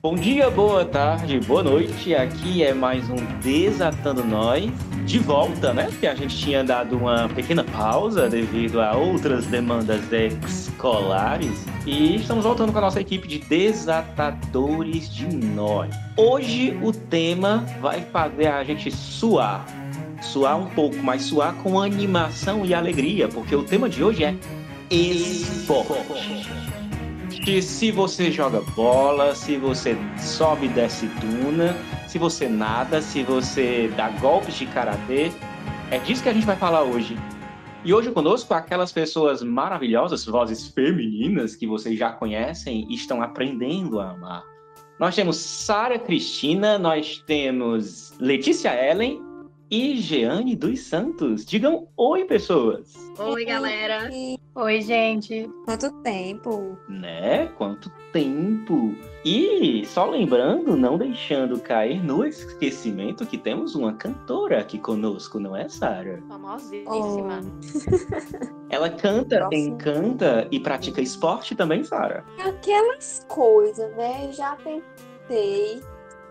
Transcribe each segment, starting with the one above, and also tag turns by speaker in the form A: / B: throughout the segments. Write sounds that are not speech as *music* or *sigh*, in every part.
A: Bom dia, boa tarde, boa noite. Aqui é mais um Desatando Nós. De volta, né? Porque a gente tinha dado uma pequena pausa devido a outras demandas escolares. E estamos voltando com a nossa equipe de desatadores de nós. Hoje o tema vai fazer a gente suar. Suar um pouco, mas suar com animação e alegria, porque o tema de hoje é esporte que se você joga bola, se você sobe e desce duna, se você nada, se você dá golpes de karatê, é disso que a gente vai falar hoje. E hoje conosco aquelas pessoas maravilhosas, vozes femininas que vocês já conhecem e estão aprendendo a amar. Nós temos Sara Cristina, nós temos Letícia Ellen e Jeane dos Santos. Digam oi, pessoas.
B: Oi, galera.
C: Oi, gente.
B: Quanto tempo?
A: Né? Quanto tempo. E só lembrando, não deixando cair no esquecimento que temos uma cantora aqui conosco, não é, Sara?
C: Famosíssima.
B: Oh.
A: Ela canta, Nossa. encanta e pratica esporte também, Sara?
B: Aquelas coisas, né? Já tentei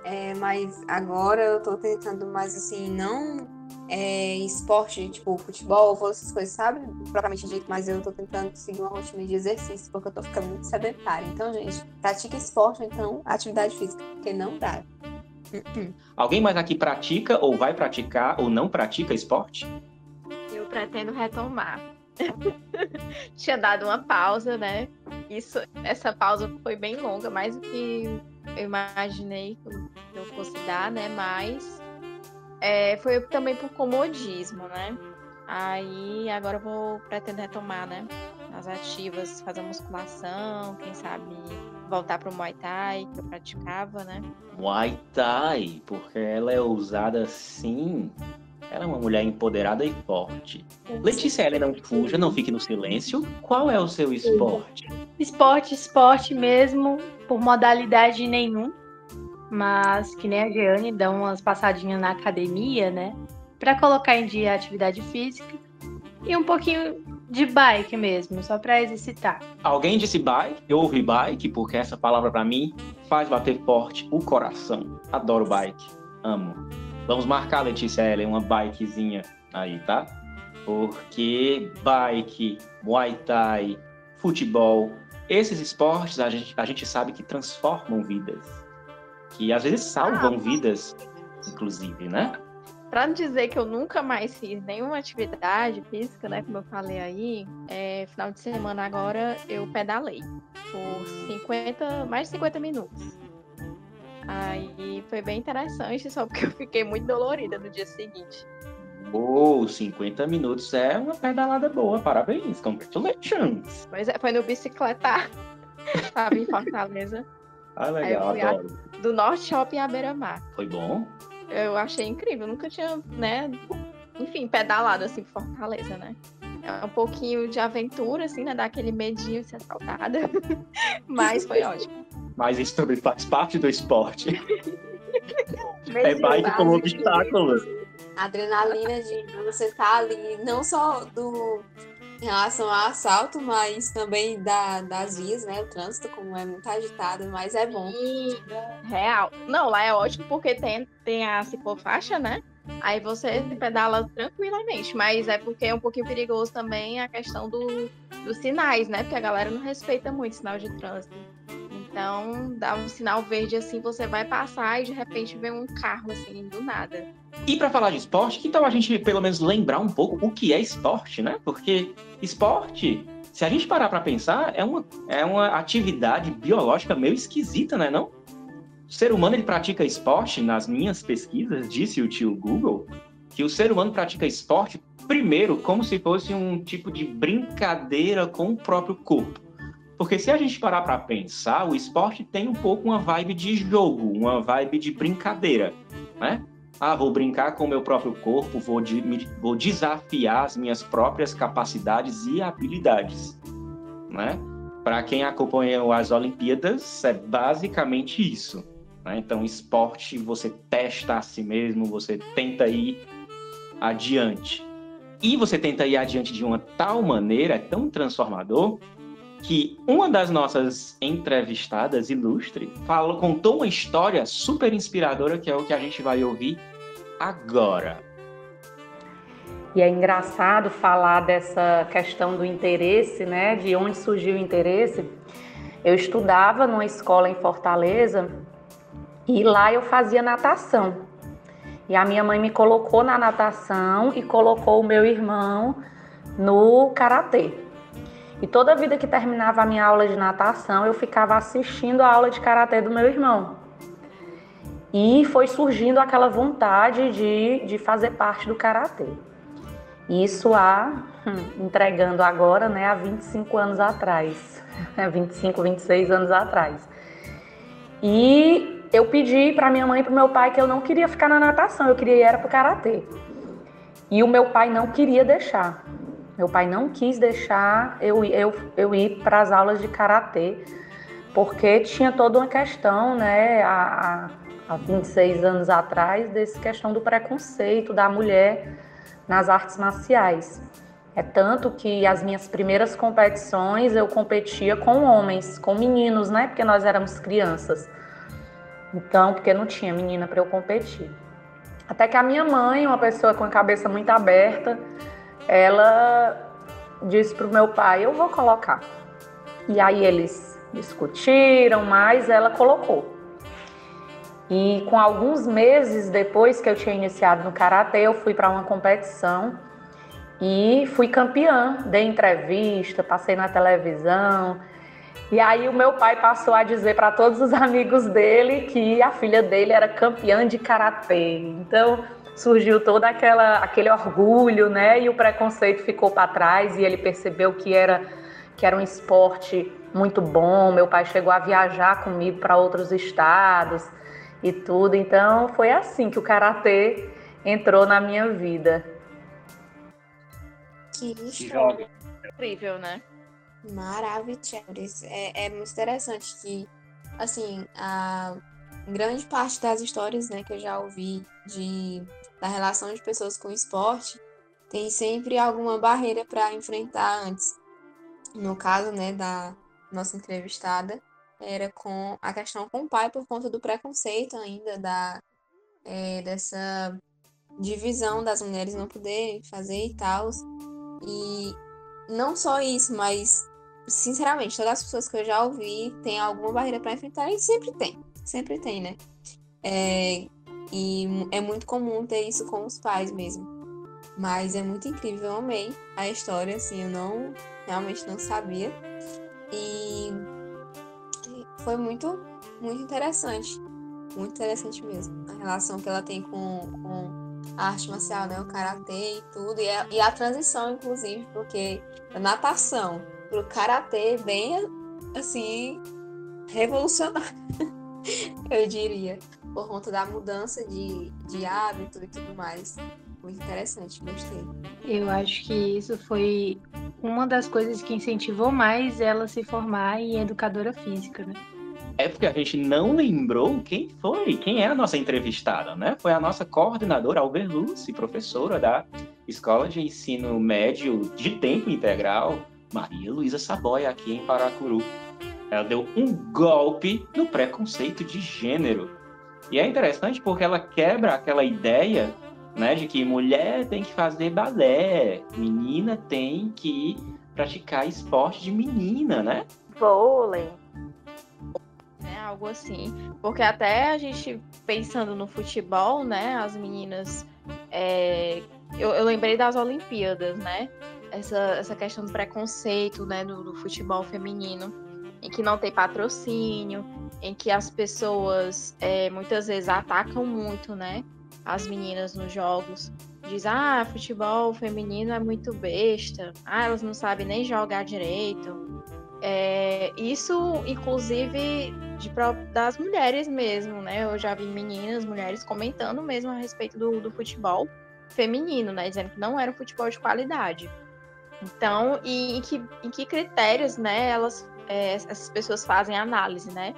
B: é, mas agora eu tô tentando mais assim, não é, esporte, tipo futebol, essas coisas, sabe? Propriamente dito, mas eu tô tentando seguir uma rotina de exercício, porque eu tô ficando muito sedentária. Então, gente, pratica esporte, então, atividade física, porque não dá.
A: Uh-uh. Alguém mais aqui pratica, ou vai praticar, ou não pratica esporte?
C: Eu pretendo retomar. *laughs* Tinha dado uma pausa, né? Isso, essa pausa foi bem longa, mais do que eu imaginei que eu fosse dar, né? Mas é, foi também por comodismo, né? Aí agora eu vou pretendo retomar, né? As ativas, fazer musculação, quem sabe voltar para o Muay Thai que eu praticava, né?
A: Muay Thai, porque ela é usada assim. Ela é uma mulher empoderada e forte. Letícia Ellen, não fuja, não fique no silêncio. Qual é o seu esporte?
C: Esporte, esporte mesmo, por modalidade nenhum. Mas que nem a Jeane dá umas passadinhas na academia, né? Para colocar em dia a atividade física. E um pouquinho de bike mesmo, só para exercitar.
A: Alguém disse bike? Eu ouvi bike, porque essa palavra para mim faz bater forte o coração. Adoro bike. Amo. Vamos marcar, Letícia Ellen, uma bikezinha aí, tá? Porque bike, muay thai, futebol, esses esportes a gente, a gente sabe que transformam vidas. Que às vezes salvam ah, vidas, inclusive, né?
C: Para não dizer que eu nunca mais fiz nenhuma atividade física, né? Como eu falei aí, é, final de semana agora eu pedalei por 50, mais de 50 minutos. Aí foi bem interessante, só porque eu fiquei muito dolorida no dia seguinte.
A: Oh, 50 minutos é uma pedalada boa, parabéns, congratulations.
C: Pois é, foi no bicicleta, *laughs* tava em Fortaleza.
A: Ah, legal, adoro.
C: A, do Norte Shopping à Beira-Mar.
A: Foi bom?
C: Eu achei incrível, nunca tinha, né, enfim, pedalado assim por Fortaleza, né? É um pouquinho de aventura, assim, né? Dá aquele medinho de ser assaltada. *laughs* Mas foi ótimo.
A: Mas isso também faz parte do esporte. *laughs* é bike como obstáculo.
B: Adrenalina de você estar tá ali, não só do em relação ao assalto, mas também da, das vias, né? O trânsito, como é muito agitado, mas é bom.
C: Real. Não, lá é ótimo porque tem, tem a ciclofaixa, né? Aí você pedala tranquilamente, mas é porque é um pouquinho perigoso também a questão do, dos sinais, né? Porque a galera não respeita muito sinal de trânsito. Então, dá um sinal verde assim, você vai passar e de repente vem um carro assim, do nada.
A: E para falar de esporte, que tal a gente pelo menos lembrar um pouco o que é esporte, né? Porque esporte, se a gente parar para pensar, é uma, é uma atividade biológica meio esquisita, né, não? O ser humano ele pratica esporte, nas minhas pesquisas, disse o tio Google, que o ser humano pratica esporte primeiro como se fosse um tipo de brincadeira com o próprio corpo. Porque se a gente parar para pensar, o esporte tem um pouco uma vibe de jogo, uma vibe de brincadeira, né? Ah, vou brincar com o meu próprio corpo, vou, de, me, vou desafiar as minhas próprias capacidades e habilidades, né? Para quem acompanha as Olimpíadas, é basicamente isso. Né? Então, esporte, você testa a si mesmo, você tenta ir adiante. E você tenta ir adiante de uma tal maneira, é tão transformador, que uma das nossas entrevistadas ilustre falou, contou uma história super inspiradora, que é o que a gente vai ouvir agora.
D: E é engraçado falar dessa questão do interesse, né? De onde surgiu o interesse. Eu estudava numa escola em Fortaleza e lá eu fazia natação. E a minha mãe me colocou na natação e colocou o meu irmão no karatê. E toda vida que terminava a minha aula de natação, eu ficava assistindo a aula de karatê do meu irmão. E foi surgindo aquela vontade de, de fazer parte do karatê. Isso há, hum, entregando agora, né, há 25 anos atrás. *laughs* 25, 26 anos atrás. E eu pedi para minha mãe e para meu pai que eu não queria ficar na natação, eu queria ir para o karatê. E o meu pai não queria deixar. Meu pai não quis deixar eu, eu, eu ir para as aulas de karatê, porque tinha toda uma questão, né, há, há 26 anos atrás, dessa questão do preconceito da mulher nas artes marciais. É tanto que as minhas primeiras competições eu competia com homens, com meninos, né? Porque nós éramos crianças. Então, porque não tinha menina para eu competir. Até que a minha mãe, uma pessoa com a cabeça muito aberta, ela disse para o meu pai: Eu vou colocar. E aí eles discutiram, mas ela colocou. E com alguns meses depois que eu tinha iniciado no karatê, eu fui para uma competição e fui campeã. Dei entrevista, passei na televisão. E aí o meu pai passou a dizer para todos os *laughs* amigos dele que a filha dele era campeã de karatê. Então surgiu todo aquela, aquele orgulho, né? E o preconceito ficou para trás e ele percebeu que era que era um esporte muito bom. Meu pai chegou a viajar comigo para outros estados e tudo. Então foi assim que o karatê entrou na minha vida.
B: Que história.
C: Incrível, né?
B: Maravilhoso. É, é muito interessante que, assim, a grande parte das histórias né, que eu já ouvi de, da relação de pessoas com o esporte tem sempre alguma barreira para enfrentar antes. No caso né, da nossa entrevistada, era com a questão com o pai por conta do preconceito ainda da é, dessa divisão das mulheres não poderem fazer e tal. E não só isso, mas sinceramente, todas as pessoas que eu já ouvi tem alguma barreira para enfrentar e sempre tem, sempre tem, né? É, e é muito comum ter isso com os pais mesmo. Mas é muito incrível, eu amei a história, assim, eu não realmente não sabia. E foi muito, muito interessante. Muito interessante mesmo. A relação que ela tem com, com a arte marcial, né? O karatê e tudo. E a, e a transição, inclusive, porque a natação pro karatê bem assim revolucionário, *laughs* *laughs* eu diria, por conta da mudança de, de hábito e tudo mais. Muito interessante, gostei.
E: Eu acho que isso foi uma das coisas que incentivou mais ela se formar em educadora física, né?
A: É porque a gente não lembrou quem foi, quem é a nossa entrevistada, né? Foi a nossa coordenadora Alverluce, professora da Escola de Ensino Médio de Tempo Integral, Maria Luísa Saboia, aqui em Paracuru. Ela deu um golpe no preconceito de gênero. E é interessante porque ela quebra aquela ideia né, de que mulher tem que fazer balé, menina tem que praticar esporte de menina, né?
C: Vôlei algo assim. Porque até a gente pensando no futebol, né? As meninas. É, eu, eu, lembrei das Olimpíadas, né? Essa, essa questão do preconceito, né? Do, do, futebol feminino, em que não tem patrocínio, em que as pessoas é, muitas vezes atacam muito, né? As meninas nos jogos. Diz, ah, futebol feminino é muito besta. Ah, elas não sabem nem jogar direito. É, isso, inclusive, de, das mulheres mesmo, né? Eu já vi meninas, mulheres comentando mesmo a respeito do, do futebol feminino, né? Dizendo que não era um futebol de qualidade. Então, e em que, em que critérios, né, elas, é, essas pessoas fazem análise, né?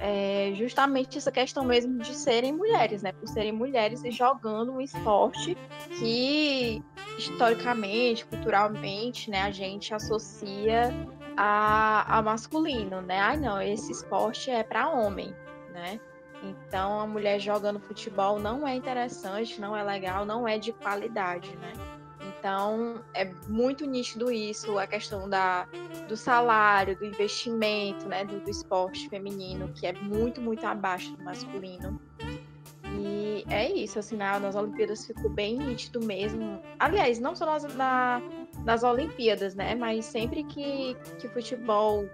C: é justamente essa questão mesmo de serem mulheres, né? Por serem mulheres e jogando um esporte que historicamente, culturalmente, né, a gente associa a, a masculino, né? Ah, não, esse esporte é para homem, né? Então a mulher jogando futebol não é interessante, não é legal, não é de qualidade, né? Então, é muito nítido isso, a questão da, do salário, do investimento, né, do, do esporte feminino, que é muito, muito abaixo do masculino. E é isso, assim, na, nas Olimpíadas ficou bem nítido mesmo. Aliás, não só nas, na, nas Olimpíadas, né, mas sempre que, que futebol,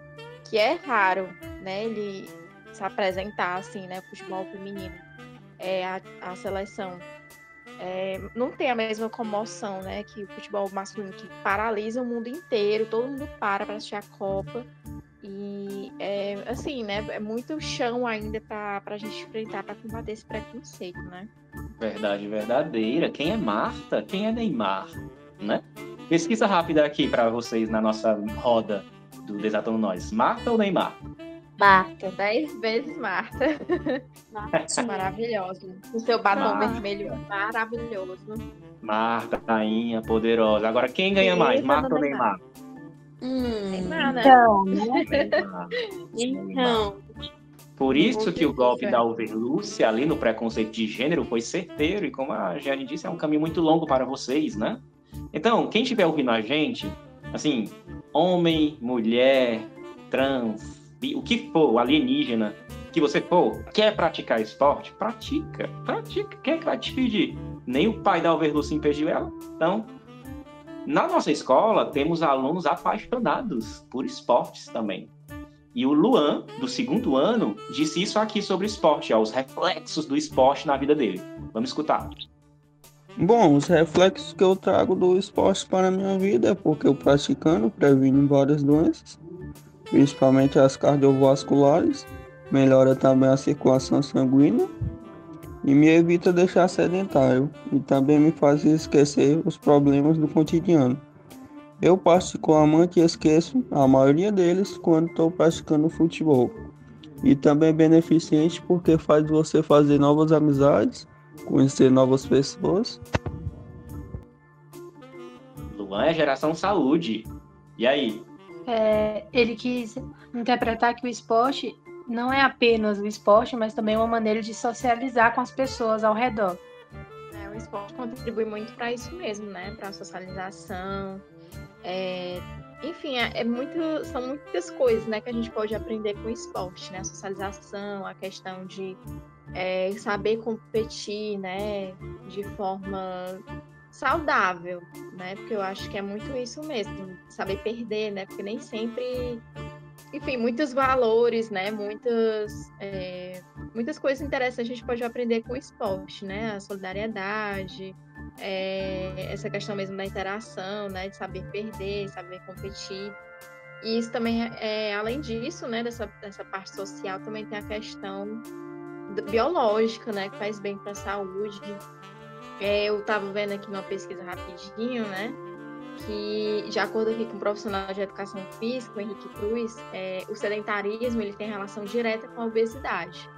C: que é raro, né, ele se apresentar, assim, né, futebol feminino, é a, a seleção é, não tem a mesma comoção, né, que o futebol masculino que paralisa o mundo inteiro, todo mundo para para assistir a Copa. E é assim, né? É muito chão ainda para a gente enfrentar para combater esse preconceito, né?
A: Verdade verdadeira. Quem é Marta? Quem é Neymar? Né? Pesquisa rápida aqui para vocês na nossa roda do Desatando Nós. Marta ou Neymar?
C: Marta. Dez vezes Marta. Marta. *laughs* Maravilhosa. O seu batom Marta. vermelho maravilhoso.
A: Marta, rainha, poderosa. Agora, quem ganha mais, Marta ou Neymar?
B: Hum,
C: Neymar, né?
B: Então, né? então.
A: Por isso que o golpe da Overluce ali no preconceito de gênero foi certeiro e como a Jane disse, é um caminho muito longo para vocês, né? Então, quem estiver ouvindo a gente, assim, homem, mulher, trans, o que for, alienígena, que você for, quer praticar esporte, pratica, pratica. Quem é que vai te pedir? Nem o pai da Overluce impediu ela. Então, na nossa escola, temos alunos apaixonados por esportes também. E o Luan, do segundo ano, disse isso aqui sobre esporte, ó, os reflexos do esporte na vida dele. Vamos escutar.
F: Bom, os reflexos que eu trago do esporte para a minha vida é porque eu praticando previno várias doenças principalmente as cardiovasculares, melhora também a circulação sanguínea e me evita deixar sedentário e também me faz esquecer os problemas do cotidiano. Eu particularmente esqueço a maioria deles quando estou praticando futebol. E também é beneficente porque faz você fazer novas amizades, conhecer novas pessoas.
A: Luan é geração saúde. E aí,
E: é, ele quis interpretar que o esporte não é apenas o esporte, mas também uma maneira de socializar com as pessoas ao redor.
C: É, o esporte contribui muito para isso mesmo, né? Para a socialização. É, enfim, é, é, muito, são muitas coisas né, que a gente pode aprender com o esporte, né? A socialização, a questão de é, saber competir, né? De forma saudável, né? Porque eu acho que é muito isso mesmo, saber perder, né? Porque nem sempre, enfim, muitos valores, né? Muitas, é, muitas coisas interessantes a gente pode aprender com o esporte, né? A solidariedade, é, essa questão mesmo da interação, né? De saber perder, saber competir. E isso também, é, além disso, né? Dessa, dessa parte social, também tem a questão biológica, né? Que faz bem para a saúde é, eu estava vendo aqui uma pesquisa rapidinho, né? Que, de acordo aqui com um profissional de educação física, o Henrique Cruz, é, o sedentarismo ele tem relação direta com a obesidade,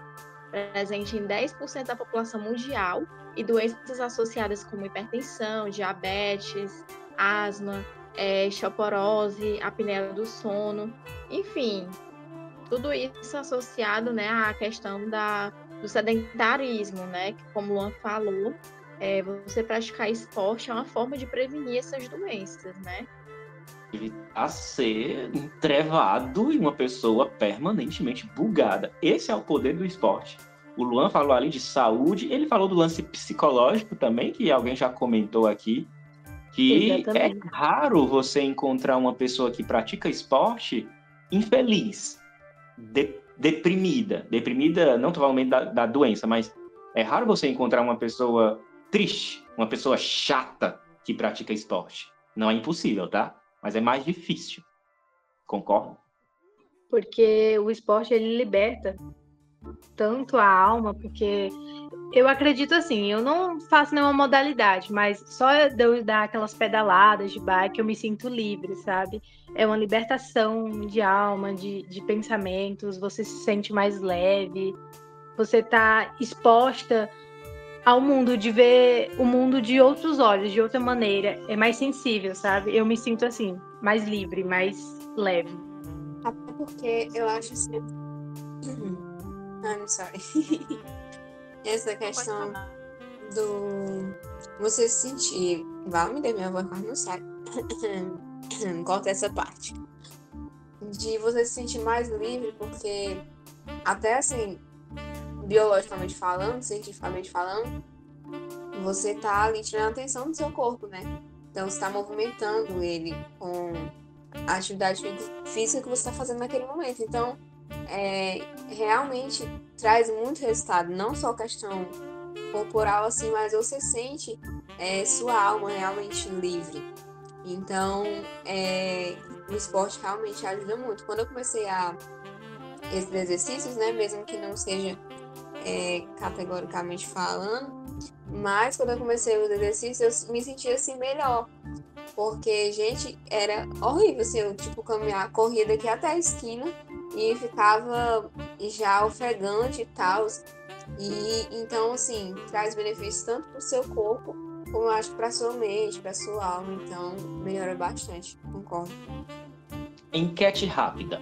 C: presente em 10% da população mundial, e doenças associadas como hipertensão, diabetes, asma, é, osteoporose, apneia do sono, enfim, tudo isso associado né, à questão da, do sedentarismo, né? Que, como o Luan falou, é, você praticar esporte é uma forma de prevenir essas doenças, né?
A: A ser entrevado e uma pessoa permanentemente bugada. Esse é o poder do esporte. O Luan falou ali de saúde, ele falou do lance psicológico também, que alguém já comentou aqui, que Exatamente. é raro você encontrar uma pessoa que pratica esporte infeliz, de, deprimida. Deprimida, não falando da, da doença, mas é raro você encontrar uma pessoa triste, uma pessoa chata que pratica esporte. Não é impossível, tá? Mas é mais difícil. Concorda?
E: Porque o esporte ele liberta tanto a alma, porque eu acredito assim, eu não faço nenhuma modalidade, mas só eu dar aquelas pedaladas de bike eu me sinto livre, sabe? É uma libertação de alma, de, de pensamentos, você se sente mais leve, você tá exposta ao mundo, de ver o mundo de outros olhos, de outra maneira, é mais sensível, sabe? Eu me sinto assim, mais livre, mais leve.
B: Até porque eu acho assim. *clears throat* I'm sorry. *laughs* Essa questão do você se sentir. Vai me dar minha voz quase não sai. *clears throat* Corta essa parte. De você se sentir mais livre, porque até assim, biologicamente falando, cientificamente falando, você tá ali tirando a atenção do seu corpo, né? Então está movimentando ele com a atividade física que você está fazendo naquele momento. Então, é, realmente traz muito resultado, não só questão corporal assim, mas você sente é, sua alma realmente livre. Então, é, o esporte realmente ajuda muito. Quando eu comecei a esses exercícios, né, mesmo que não seja é, categoricamente falando, mas quando eu comecei os exercícios, eu me sentia assim melhor. Porque, gente, era horrível, assim, eu, tipo, caminhar, corria daqui até a esquina e ficava já ofegante e tal. E então, assim, traz benefícios tanto para o seu corpo, como eu acho para sua mente, para sua alma. Então, melhora bastante, concordo.
A: Enquete rápida.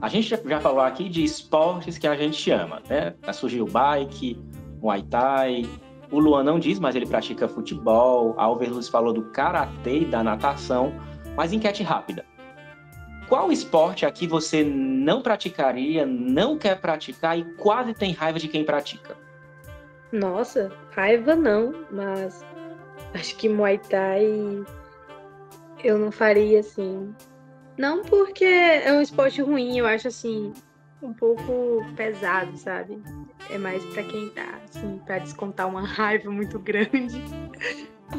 A: A gente já falou aqui de esportes que a gente ama, né? Surgiu bike, Muay Thai. O Luan não diz, mas ele pratica futebol. A Alverluz falou do karatê e da natação. Mas enquete rápida. Qual esporte aqui você não praticaria, não quer praticar e quase tem raiva de quem pratica?
E: Nossa, raiva não, mas acho que Muay Thai eu não faria assim. Não porque é um esporte ruim, eu acho assim um pouco pesado, sabe? É mais para quem tá assim, para descontar uma *laughs* raiva muito grande.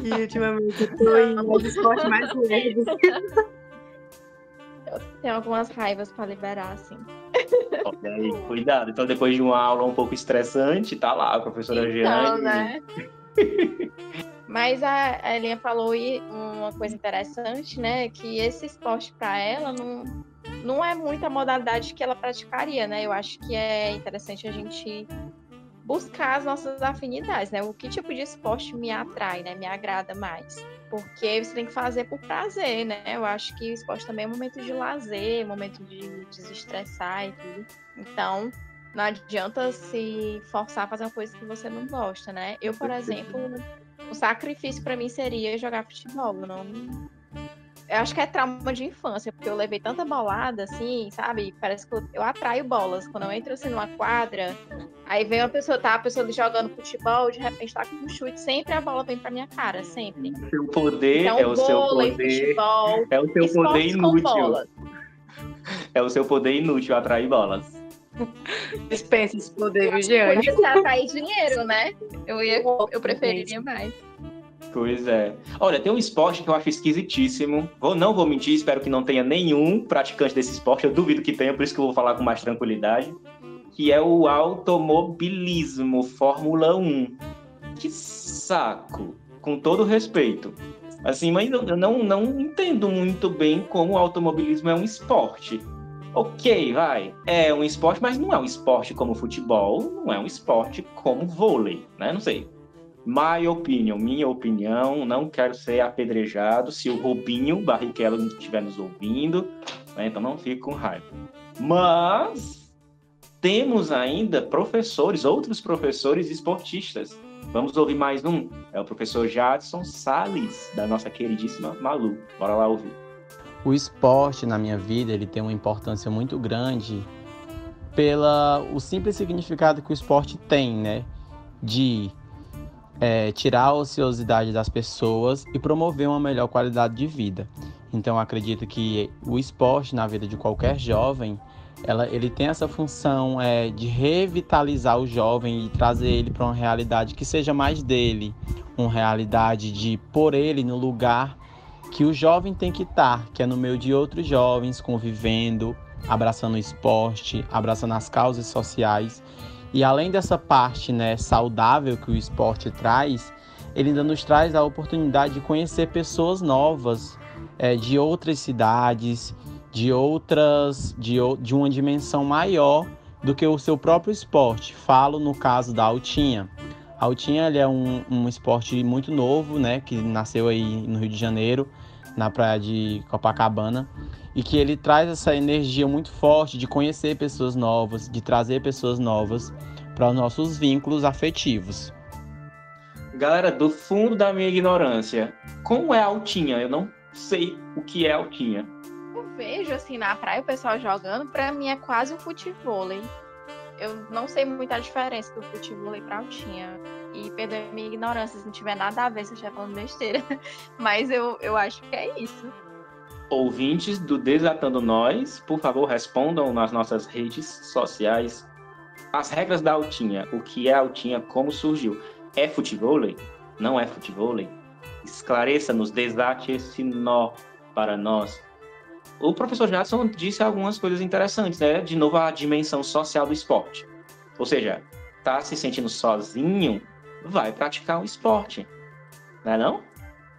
E: E ultimamente eu tô em esporte mais leve. *laughs*
C: Tenho algumas raivas para liberar, assim.
A: Olha aí, cuidado. Então, depois de uma aula um pouco estressante, tá lá a professora então,
C: né? *laughs* Mas a Elinha falou uma coisa interessante, né? Que esse esporte para ela não, não é muita modalidade que ela praticaria, né? Eu acho que é interessante a gente buscar as nossas afinidades, né? O que tipo de esporte me atrai, né? Me agrada mais. Porque você tem que fazer por prazer, né? Eu acho que o esporte também é um momento de lazer, momento de desestressar e tudo. Então, não adianta se forçar a fazer uma coisa que você não gosta, né? Eu, por exemplo, o sacrifício para mim seria jogar futebol. Eu não eu acho que é trauma de infância, porque eu levei tanta bolada, assim, sabe? Parece que eu, eu atraio bolas. Quando eu entro assim numa quadra, aí vem uma pessoa, tá? A pessoa jogando futebol, de repente tá com um chute, sempre a bola vem pra minha cara, sempre.
A: O seu poder então, é o seu poder. Futebol, é o seu poder inútil. É o seu poder inútil atrair bolas. *laughs*
E: Dispensa esse poder, Vigiane.
C: Você atrair dinheiro, né? Eu, ia, eu preferiria mais.
A: Pois é. Olha, tem um esporte que eu acho esquisitíssimo. Vou, não vou mentir, espero que não tenha nenhum praticante desse esporte. Eu duvido que tenha, por isso que eu vou falar com mais tranquilidade. Que é o automobilismo, Fórmula 1. Que saco, com todo respeito. Assim, mas eu não, não entendo muito bem como o automobilismo é um esporte. Ok, vai, é um esporte, mas não é um esporte como futebol, não é um esporte como vôlei, né? Não sei My opinion, minha opinião, não quero ser apedrejado se o Robinho Barrichello estiver nos ouvindo, né? então não fique com raiva. Mas temos ainda professores, outros professores esportistas. Vamos ouvir mais um. É o professor Jadson Sales, da nossa queridíssima Malu. Bora lá ouvir.
G: O esporte na minha vida ele tem uma importância muito grande pela o simples significado que o esporte tem, né? De é, tirar a ociosidade das pessoas e promover uma melhor qualidade de vida. Então, acredito que o esporte na vida de qualquer jovem, ela, ele tem essa função é, de revitalizar o jovem e trazer ele para uma realidade que seja mais dele, uma realidade de pôr ele no lugar que o jovem tem que estar, que é no meio de outros jovens, convivendo, abraçando o esporte, abraçando as causas sociais E além dessa parte né, saudável que o esporte traz, ele ainda nos traz a oportunidade de conhecer pessoas novas é, de outras cidades, de outras, de, de uma dimensão maior do que o seu próprio esporte. Falo no caso da altinha. A altinha é um, um esporte muito novo, né, que nasceu aí no Rio de Janeiro, na praia de Copacabana, e que ele traz essa energia muito forte de conhecer pessoas novas, de trazer pessoas novas para os nossos vínculos afetivos.
A: Galera, do fundo da minha ignorância, como é a altinha? Eu não sei o que é altinha
C: vejo assim na praia o pessoal jogando, para mim é quase um futebol. Eu não sei muita diferença do futebol para altinha. E perdoe minha ignorância se não tiver nada a ver se eu estiver falando besteira. *laughs* Mas eu, eu acho que é isso.
A: Ouvintes do Desatando Nós, por favor, respondam nas nossas redes sociais as regras da altinha. O que é altinha, como surgiu. É futebol? Não é futebol? Esclareça, nos desate esse nó para nós o professor Jadson disse algumas coisas interessantes, né? De novo, a dimensão social do esporte. Ou seja, tá se sentindo sozinho, vai praticar um esporte. Não é não?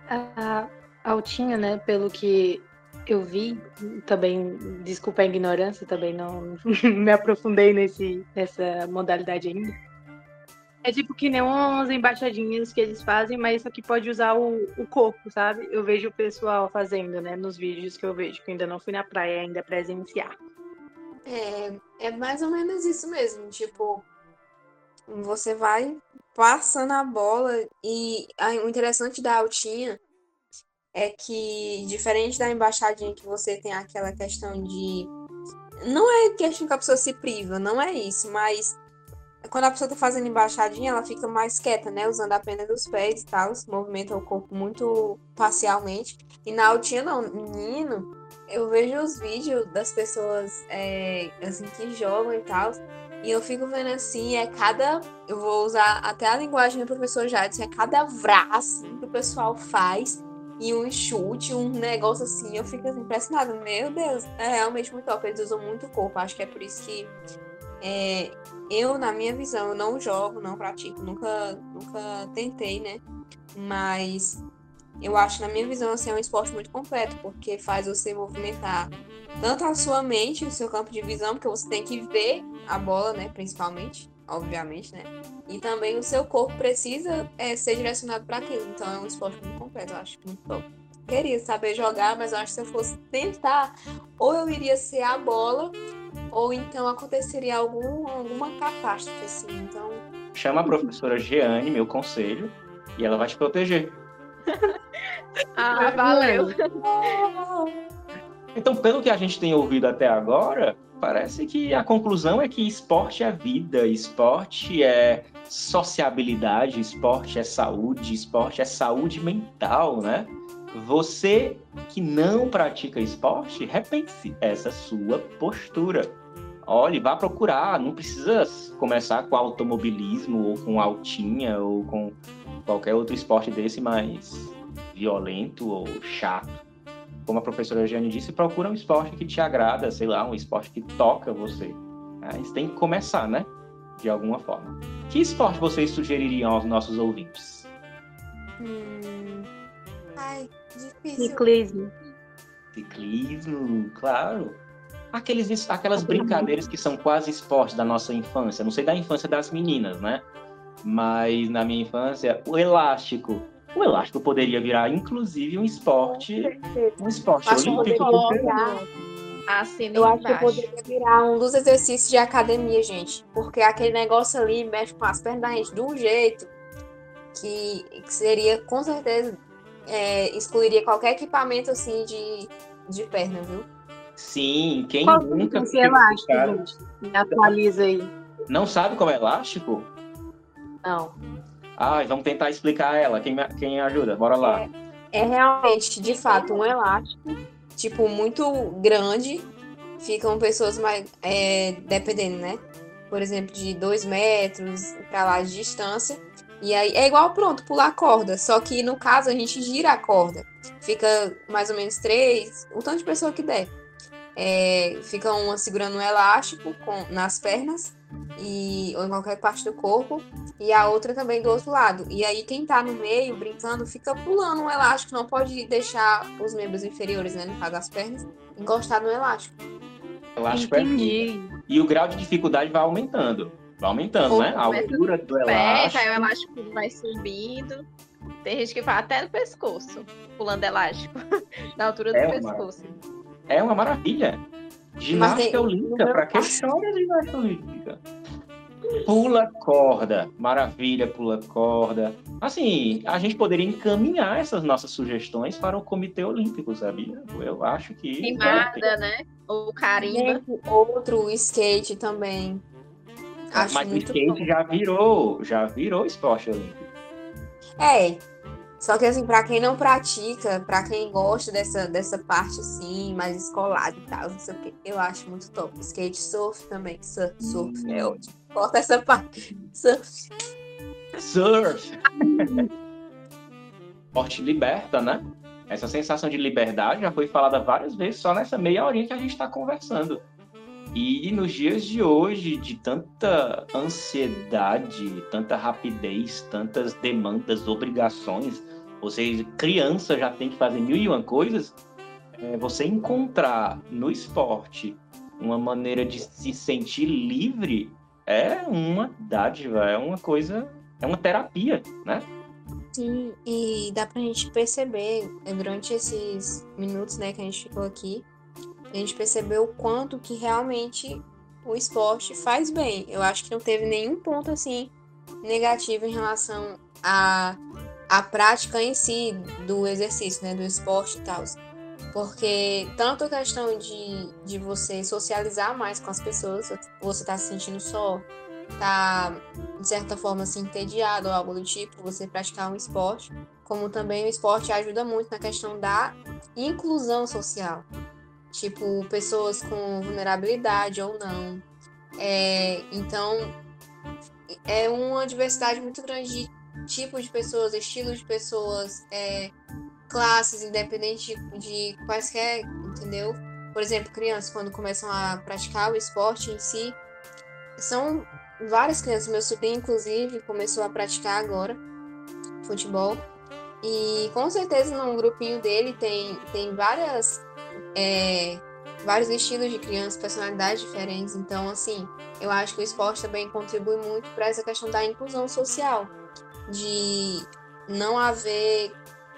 E: A Altinha, né, pelo que eu vi, também, desculpa a ignorância, também não *laughs* me aprofundei nesse, nessa modalidade ainda é tipo que nem umas embaixadinhas que eles fazem, mas só que pode usar o, o corpo, sabe? Eu vejo o pessoal fazendo, né? Nos vídeos que eu vejo, que ainda não fui na praia ainda presenciar.
B: É, é mais ou menos isso mesmo. Tipo, você vai passando a bola e o interessante da altinha é que, diferente da embaixadinha que você tem aquela questão de. Não é questão que a pessoa se priva, não é isso, mas quando a pessoa tá fazendo embaixadinha, ela fica mais quieta, né? Usando apenas os pés e tal, movimenta o corpo muito parcialmente. E na altinha, não, menino, eu vejo os vídeos das pessoas é, assim que jogam e tal. E eu fico vendo assim, é cada. Eu vou usar até a linguagem do professor Jadson, é cada vraço que o pessoal faz e um chute, um negócio assim, eu fico assim, impressionada. Meu Deus, é realmente muito top. Eles usam muito corpo. Acho que é por isso que é, eu, na minha visão, eu não jogo, não pratico, nunca, nunca tentei, né? Mas eu acho, na minha visão, assim, é um esporte muito completo, porque faz você movimentar tanto a sua mente, o seu campo de visão, porque você tem que ver a bola, né? Principalmente, obviamente, né? E também o seu corpo precisa é, ser direcionado para aquilo. Então é um esporte muito completo, eu acho muito bom. Queria saber jogar, mas eu acho que se eu fosse tentar, ou eu iria ser a bola, ou então aconteceria algum, alguma catástrofe, assim. Então.
A: Chama a professora Jeane, meu conselho, e ela vai te proteger.
C: Ah, valeu.
A: Então, pelo que a gente tem ouvido até agora, parece que a conclusão é que esporte é vida, esporte é sociabilidade, esporte é saúde, esporte é saúde mental, né? Você que não pratica esporte, repense essa sua postura. Olhe, vá procurar, não precisa começar com automobilismo ou com altinha ou com qualquer outro esporte desse mais violento ou chato. Como a professora Jane disse, procura um esporte que te agrada, sei lá, um esporte que toca você. Mas tem que começar, né? De alguma forma. Que esporte vocês sugeririam aos nossos ouvintes?
B: Hum... Ai, difícil.
E: Ciclismo.
A: Ciclismo, claro. Aqueles, aquelas brincadeiras que são quase esportes da nossa infância. Não sei da infância das meninas, né? Mas na minha infância, o elástico. O elástico poderia virar, inclusive, um esporte. Um esporte
B: acho
A: olímpico.
C: Assim,
B: eu acho que poderia virar um dos exercícios de academia, gente. Porque aquele negócio ali mexe com as pernas da gente de um jeito que, que seria, com certeza, é, excluiria qualquer equipamento assim de, de perna, viu?
A: Sim, quem
E: Qual
A: nunca.
E: é elástico, gente? Me atualiza aí.
A: Não sabe como é elástico?
E: Não.
A: Ah, vamos tentar explicar ela. Quem, quem ajuda? Bora lá.
B: É, é realmente, de fato, um elástico, tipo, muito grande. Ficam pessoas mais. É, dependendo, né? Por exemplo, de dois metros para lá de distância. E aí é igual, pronto, pular corda. Só que no caso a gente gira a corda. Fica mais ou menos três, o tanto de pessoa que der. É, fica uma segurando um elástico com, nas pernas e, ou em qualquer parte do corpo, e a outra também do outro lado. E aí quem tá no meio, brincando, fica pulando um elástico, não pode deixar os membros inferiores, né, no caso das pernas, encostar no elástico.
A: Elástico é
E: Entendi.
A: E o grau de dificuldade vai aumentando. Vai aumentando, né? A altura do
C: Pé,
A: elástico.
C: aí o elástico vai subindo. Tem gente que vai até no pescoço, pulando elástico, *laughs* na altura do
A: É uma-
C: pescoço.
A: É uma maravilha. Ginástica
B: tem-
A: olímpica, pra quem chora de ginástica olímpica? Pula corda, maravilha, pula corda. Assim, a gente poderia encaminhar essas nossas sugestões para o Comitê Olímpico, sabia? Eu acho que.
C: Queimada, né? Ou carimba.
B: Outro, skate também. Acho
A: Mas o skate
B: bom.
A: já virou, já virou esporte olímpico.
B: É. Só que assim, pra quem não pratica, pra quem gosta dessa, dessa parte assim, mais escolar e tal, não sei o quê, eu acho muito top. Skate surf também. Surf, surf é ótimo. Corta essa parte. Surf.
A: Surf! Esporte liberta, né? Essa sensação de liberdade já foi falada várias vezes só nessa meia horinha que a gente está conversando. E nos dias de hoje, de tanta ansiedade, tanta rapidez, tantas demandas, obrigações, seja, criança já tem que fazer mil e uma coisas, é, você encontrar no esporte uma maneira de se sentir livre é uma dádiva, é uma coisa, é uma terapia, né?
B: Sim, e dá pra gente perceber eh, durante esses minutos, né, que a gente ficou aqui, a gente percebeu o quanto que realmente o esporte faz bem. Eu acho que não teve nenhum ponto assim negativo em relação à, à prática em si do exercício, né, do esporte e tal. Porque tanto a questão de, de você socializar mais com as pessoas, você tá se sentindo só, tá de certa forma assim entediado ou algo do tipo, você praticar um esporte, como também o esporte ajuda muito na questão da inclusão social. Tipo, pessoas com vulnerabilidade ou não. É, então, é uma diversidade muito grande de tipos de pessoas, estilos de pessoas, é, classes, independente de, de quaisquer, entendeu? Por exemplo, crianças, quando começam a praticar o esporte em si, são várias crianças. Meu sobrinho, inclusive, começou a praticar agora futebol. E com certeza num grupinho dele tem, tem várias é, vários estilos de crianças, personalidades diferentes. Então, assim, eu acho que o esporte também contribui muito para essa questão da inclusão social, de não haver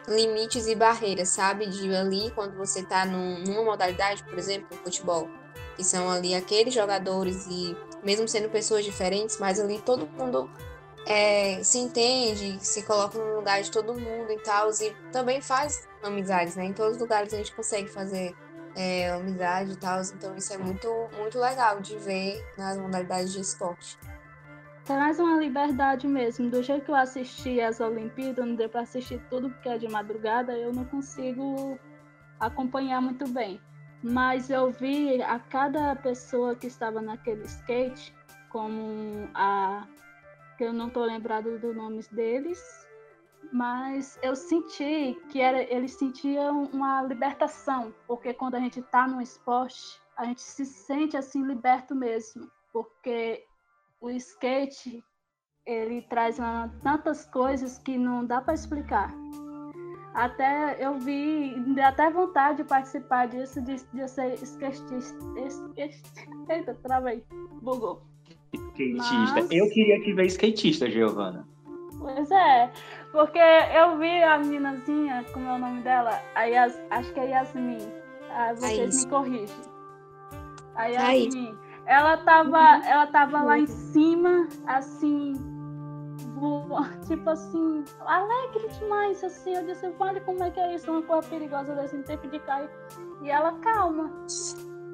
B: limites e barreiras, sabe? De ali, quando você tá num, numa modalidade, por exemplo, futebol, que são ali aqueles jogadores e mesmo sendo pessoas diferentes, mas ali todo mundo é, se entende, se coloca no lugar de todo mundo e tal, e também faz amizades, né? Em todos os lugares a gente consegue fazer é, amizade e tal, então isso é muito, muito legal de ver nas modalidades de esporte.
H: Traz uma liberdade mesmo. Do jeito que eu assisti as Olimpíadas, não deu para assistir tudo porque é de madrugada, eu não consigo acompanhar muito bem. Mas eu vi a cada pessoa que estava naquele skate, como a. que eu não estou lembrado dos nomes deles, mas eu senti que era, eles sentiam uma libertação, porque quando a gente está no esporte, a gente se sente assim liberto mesmo, porque o skate ele traz tantas coisas que não dá para explicar. Até eu vi, até vontade de participar disso, de, de ser skatista. Eita, travei, bugou.
A: Skatista.
H: Mas-
A: Eu queria te ver skatista, Giovana.
H: Pois é, porque eu vi a meninazinha, como é o nome dela? A Yas, acho que é Yasmin. Ah, vocês me corrigem. A. Yasmin. Ela tava, ela tava lá em cima, assim, voa- tipo assim, alegre demais, assim. Eu disse, olha como é que é isso, uma coisa perigosa desse em tempo de cair. E ela calma.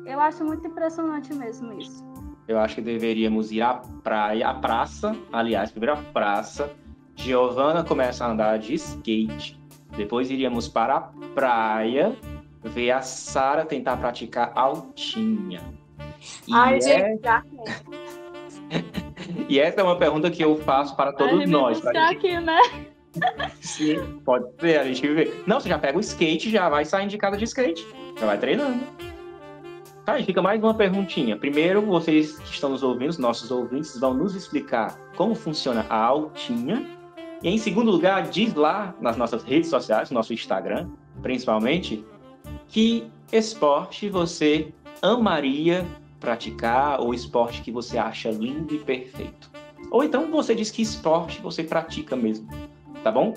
H: Eu acho muito impressionante mesmo isso.
A: Eu acho que deveríamos ir à praia, à praça, aliás, primeiro à praça. Giovana começa a andar de skate. Depois iríamos para a praia, ver a Sara tentar praticar altinha. E,
B: Ai,
A: é-
B: gente, *laughs* já
A: e essa é uma pergunta que eu faço para todos
H: me
A: nós.
H: buscar
A: gente-
H: aqui, né?
A: Sim, pode ser, a gente vê. Não, você já pega o skate, já vai saindo de casa de skate. Já vai treinando. Tá, aí fica mais uma perguntinha. Primeiro, vocês que estão nos ouvindo, os nossos ouvintes, vão nos explicar como funciona a altinha. E em segundo lugar, diz lá nas nossas redes sociais, no nosso Instagram, principalmente, que esporte você amaria praticar ou esporte que você acha lindo e perfeito. Ou então você diz que esporte você pratica mesmo, tá bom?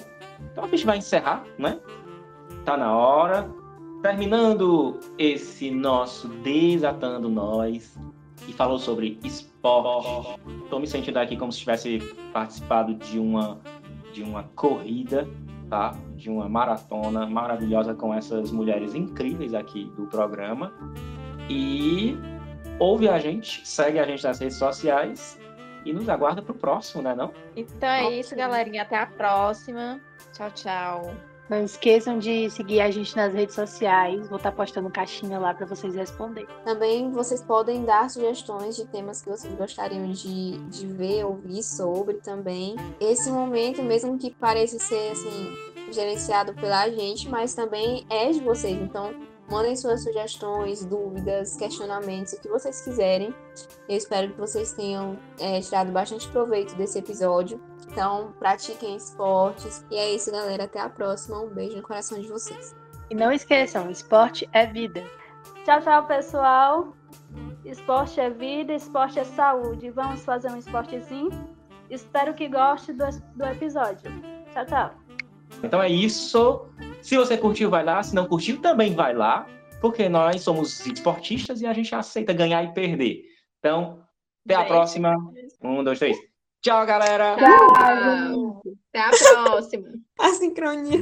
A: Então a gente vai encerrar, né? Tá na hora. Terminando esse nosso Desatando Nós, e falou sobre esporte. Estou me sentindo aqui como se tivesse participado de uma, de uma corrida, tá? De uma maratona maravilhosa com essas mulheres incríveis aqui do programa. E ouve a gente, segue a gente nas redes sociais e nos aguarda para o próximo, né não?
C: Então é isso, galerinha. Até a próxima. Tchau, tchau.
E: Não esqueçam de seguir a gente nas redes sociais. Vou estar postando caixinha lá para vocês responderem.
B: Também vocês podem dar sugestões de temas que vocês gostariam de, de ver, ouvir sobre também. Esse momento, mesmo que pareça ser assim, gerenciado pela gente, mas também é de vocês. Então, Mandem suas sugestões, dúvidas, questionamentos, o que vocês quiserem. Eu espero que vocês tenham é, tirado bastante proveito desse episódio. Então, pratiquem esportes. E é isso, galera. Até a próxima. Um beijo no coração de vocês.
E: E não esqueçam, esporte é vida.
H: Tchau, tchau, pessoal. Esporte é vida, esporte é saúde. Vamos fazer um esportezinho. Espero que goste do, do episódio. Tchau, tchau.
A: Então é isso. Se você curtiu, vai lá. Se não curtiu, também vai lá. Porque nós somos esportistas e a gente aceita ganhar e perder. Então, até gente. a próxima. Um, dois, três. Tchau, galera.
C: Tchau. Até a próxima. *laughs*
B: a sincronia.